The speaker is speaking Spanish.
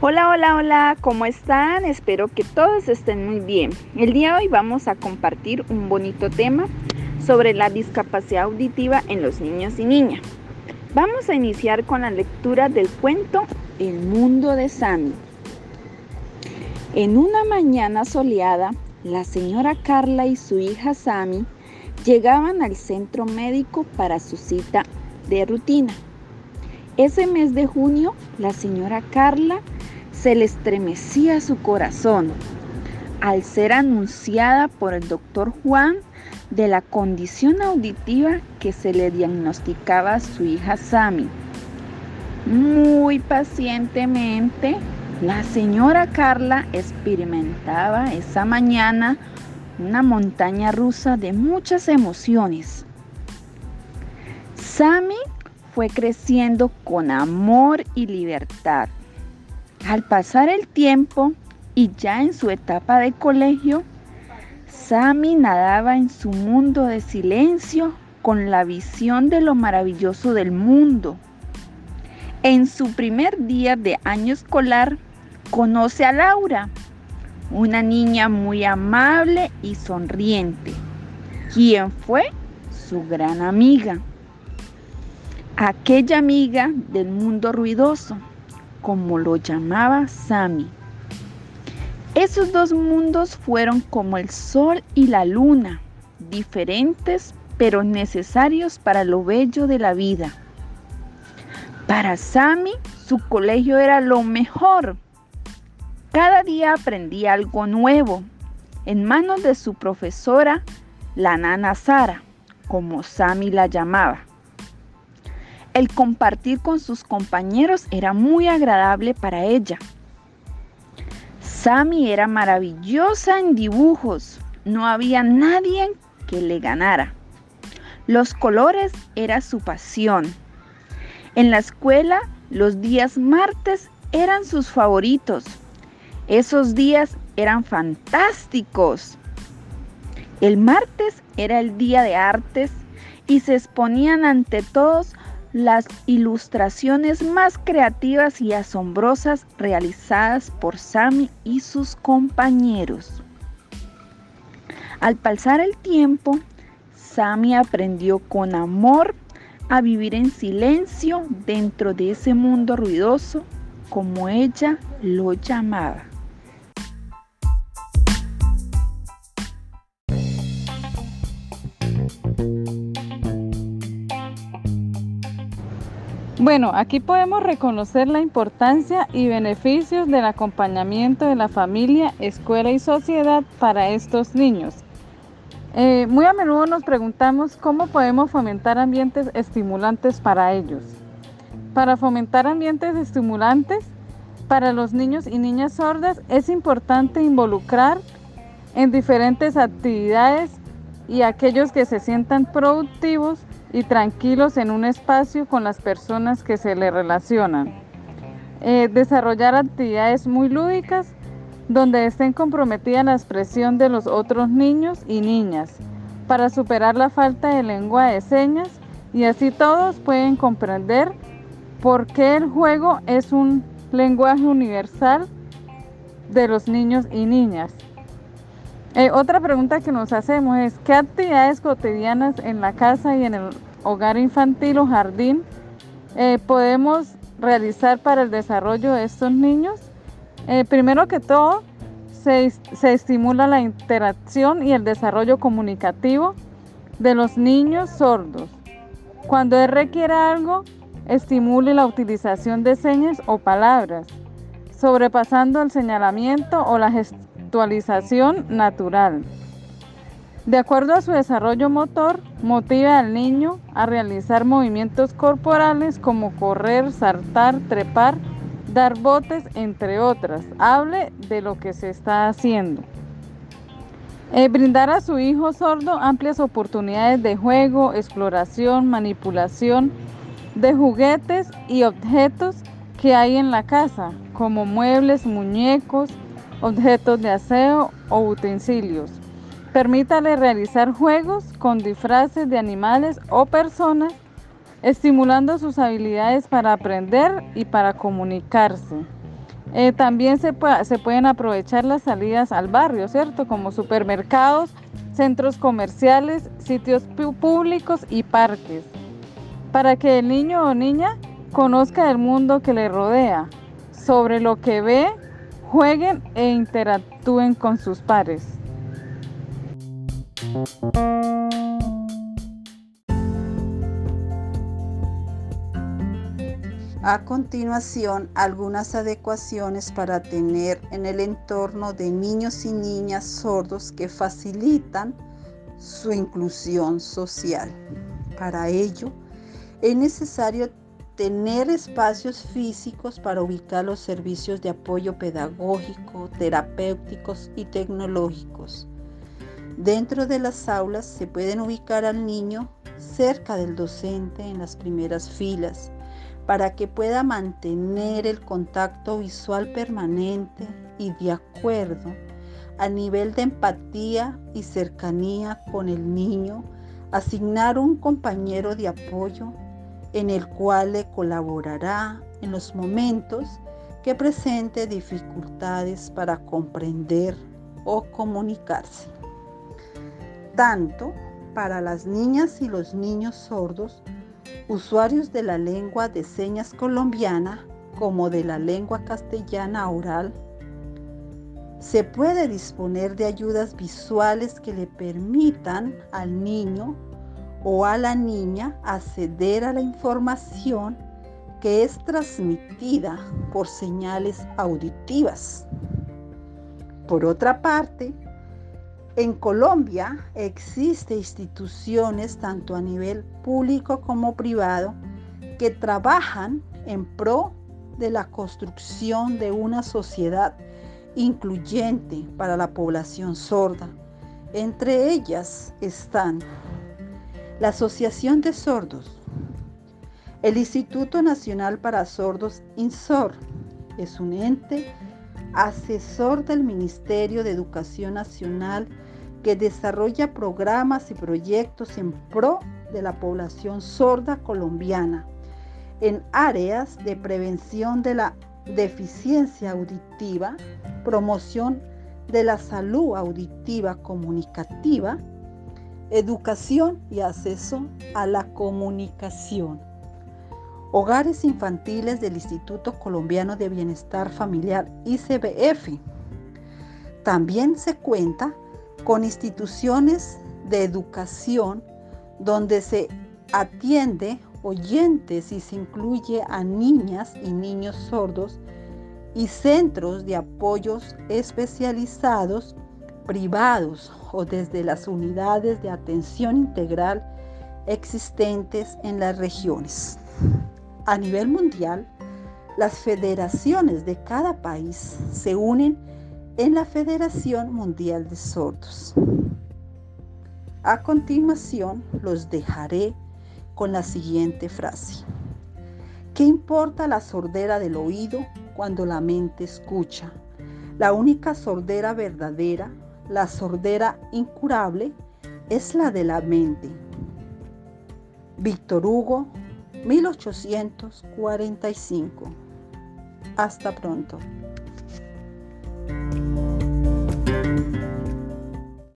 Hola, hola, hola, ¿cómo están? Espero que todos estén muy bien. El día de hoy vamos a compartir un bonito tema sobre la discapacidad auditiva en los niños y niñas. Vamos a iniciar con la lectura del cuento El mundo de Sammy. En una mañana soleada, la señora Carla y su hija Sammy llegaban al centro médico para su cita de rutina. Ese mes de junio, la señora Carla se le estremecía su corazón al ser anunciada por el doctor Juan de la condición auditiva que se le diagnosticaba a su hija Sami. Muy pacientemente, la señora Carla experimentaba esa mañana una montaña rusa de muchas emociones. Sami fue creciendo con amor y libertad. Al pasar el tiempo y ya en su etapa de colegio, Sammy nadaba en su mundo de silencio con la visión de lo maravilloso del mundo. En su primer día de año escolar, conoce a Laura, una niña muy amable y sonriente, quien fue su gran amiga. Aquella amiga del mundo ruidoso como lo llamaba Sammy. Esos dos mundos fueron como el sol y la luna, diferentes pero necesarios para lo bello de la vida. Para Sammy, su colegio era lo mejor. Cada día aprendía algo nuevo en manos de su profesora, la nana Sara, como Sammy la llamaba. El compartir con sus compañeros era muy agradable para ella. Sammy era maravillosa en dibujos. No había nadie que le ganara. Los colores era su pasión. En la escuela, los días martes eran sus favoritos. Esos días eran fantásticos. El martes era el día de artes y se exponían ante todos las ilustraciones más creativas y asombrosas realizadas por Sammy y sus compañeros. Al pasar el tiempo, Sammy aprendió con amor a vivir en silencio dentro de ese mundo ruidoso, como ella lo llamaba. Bueno, aquí podemos reconocer la importancia y beneficios del acompañamiento de la familia, escuela y sociedad para estos niños. Eh, muy a menudo nos preguntamos cómo podemos fomentar ambientes estimulantes para ellos. Para fomentar ambientes estimulantes para los niños y niñas sordas es importante involucrar en diferentes actividades y aquellos que se sientan productivos y tranquilos en un espacio con las personas que se le relacionan. Eh, desarrollar actividades muy lúdicas donde estén comprometidas la expresión de los otros niños y niñas para superar la falta de lengua de señas y así todos pueden comprender por qué el juego es un lenguaje universal de los niños y niñas. Eh, otra pregunta que nos hacemos es, ¿qué actividades cotidianas en la casa y en el hogar infantil o jardín eh, podemos realizar para el desarrollo de estos niños? Eh, primero que todo, se, se estimula la interacción y el desarrollo comunicativo de los niños sordos. Cuando él requiere algo, estimule la utilización de señas o palabras, sobrepasando el señalamiento o la gestualización natural. De acuerdo a su desarrollo motor, motiva al niño a realizar movimientos corporales como correr, saltar, trepar, dar botes, entre otras. Hable de lo que se está haciendo. Eh, brindar a su hijo sordo amplias oportunidades de juego, exploración, manipulación de juguetes y objetos que hay en la casa, como muebles, muñecos, objetos de aseo o utensilios. Permítale realizar juegos con disfraces de animales o personas, estimulando sus habilidades para aprender y para comunicarse. Eh, también se, se pueden aprovechar las salidas al barrio, ¿cierto? Como supermercados, centros comerciales, sitios públicos y parques, para que el niño o niña conozca el mundo que le rodea, sobre lo que ve, jueguen e interactúen con sus pares. A continuación, algunas adecuaciones para tener en el entorno de niños y niñas sordos que facilitan su inclusión social. Para ello, es necesario tener espacios físicos para ubicar los servicios de apoyo pedagógico, terapéuticos y tecnológicos. Dentro de las aulas se pueden ubicar al niño cerca del docente en las primeras filas para que pueda mantener el contacto visual permanente y de acuerdo a nivel de empatía y cercanía con el niño, asignar un compañero de apoyo en el cual le colaborará en los momentos que presente dificultades para comprender o comunicarse. Tanto para las niñas y los niños sordos usuarios de la lengua de señas colombiana como de la lengua castellana oral, se puede disponer de ayudas visuales que le permitan al niño o a la niña acceder a la información que es transmitida por señales auditivas. Por otra parte, en Colombia existen instituciones tanto a nivel público como privado que trabajan en pro de la construcción de una sociedad incluyente para la población sorda. Entre ellas están la Asociación de Sordos, el Instituto Nacional para Sordos INSOR, es un ente asesor del Ministerio de Educación Nacional que desarrolla programas y proyectos en pro de la población sorda colombiana en áreas de prevención de la deficiencia auditiva, promoción de la salud auditiva comunicativa, educación y acceso a la comunicación. Hogares infantiles del Instituto Colombiano de Bienestar Familiar ICBF. También se cuenta con instituciones de educación donde se atiende oyentes y se incluye a niñas y niños sordos y centros de apoyos especializados privados o desde las unidades de atención integral existentes en las regiones. A nivel mundial, las federaciones de cada país se unen en la Federación Mundial de Sordos. A continuación, los dejaré con la siguiente frase. ¿Qué importa la sordera del oído cuando la mente escucha? La única sordera verdadera, la sordera incurable, es la de la mente. Víctor Hugo, 1845. Hasta pronto.